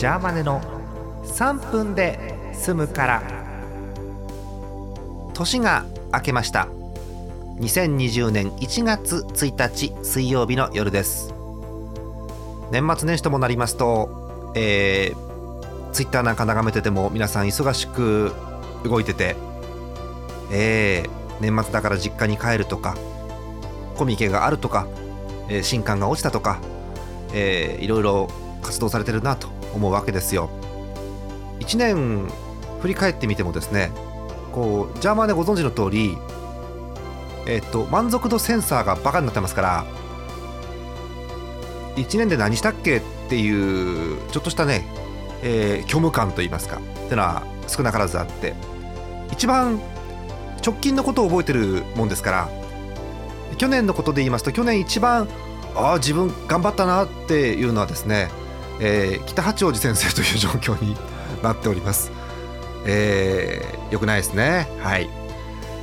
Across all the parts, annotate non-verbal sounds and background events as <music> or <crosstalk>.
ジャーマネの3分で済むから。年が明けました。2020年1月1日水曜日の夜です。年末年始ともなりますと、えー、ツイッターなんか眺めてても皆さん忙しく動いてて、えー、年末だから実家に帰るとかコミケがあるとか、えー、新刊が落ちたとか、えー、いろいろ活動されてるなと思うわけですよ。1年振り返ってみてもですねこうジャーマンでご存知の通りえっと満足度センサーがバカになってますから1年で何したっけっていうちょっとしたね、えー、虚無感といいますかっていうのは少なからずあって一番直近のことを覚えてるもんですから去年のことで言いますと去年一番ああ自分頑張ったなっていうのはですね、えー、北八王子先生という状況になっております。えー、よくないですね。はい。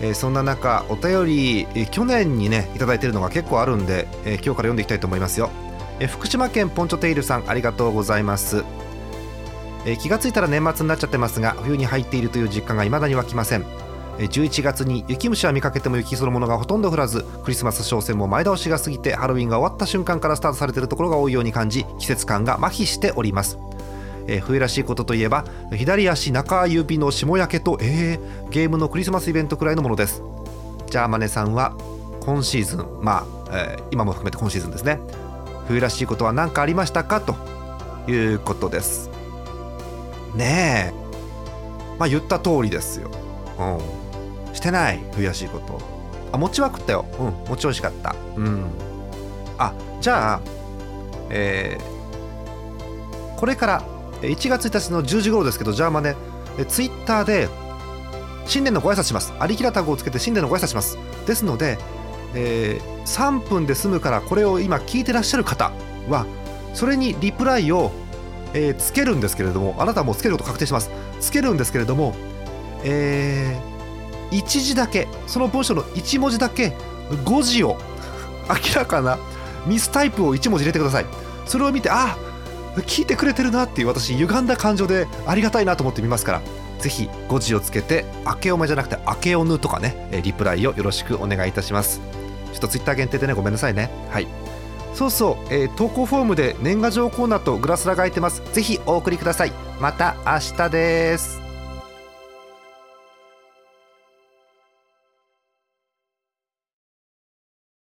えー、そんな中お便り、えー、去年にね頂いてるのが結構あるんで、えー、今日から読んでいきたいと思いますよ、えー、福島県ポンチョテイルさんありがとうございます、えー、気がついたら年末になっちゃってますが冬に入っているという実感が未だに湧きません11月に雪虫は見かけても雪そのものがほとんど降らずクリスマス商戦も前倒しが過ぎてハロウィンが終わった瞬間からスタートされているところが多いように感じ季節感が麻痺しております。えー、冬らしいことといえば左足中指の霜焼けと、えー、ゲームのクリスマスイベントくらいのものです。ジャーマネさんは今シーズンまあ、えー、今も含めて今シーズンですね。冬らしいことは何かありましたか？ということです。ねえ。まあ言った通りですよ。うん。してない冬らしいこと。あ餅は食ったよ。うん餅美味しかった。うん。あじゃあえー、これから1月1日の10時頃ですけどじゃあまあねツイッターで新年のご挨拶します。ありきらタグをつけて新年のご挨拶します。ですので、えー、3分で済むからこれを今聞いてらっしゃる方はそれにリプライを、えー、つけるんですけれどもあなたはもうつけること確定します。つけるんですけれどもえー1字だけその文章の1文字だけ5字を <laughs> 明らかなミスタイプを1文字入れてください。それを見てあ聞いてくれてるなっていう私歪んだ感情でありがたいなと思ってみますからぜひ5字をつけて明けおめじゃなくて明けおぬとかねリプライをよろしくお願いいたします。ちょっとツイッター限定でねごめんなさいね。はい。そうそう、えー、投稿フォームで年賀状コーナーとグラスラが空いてます。ぜひお送りください。また明日です。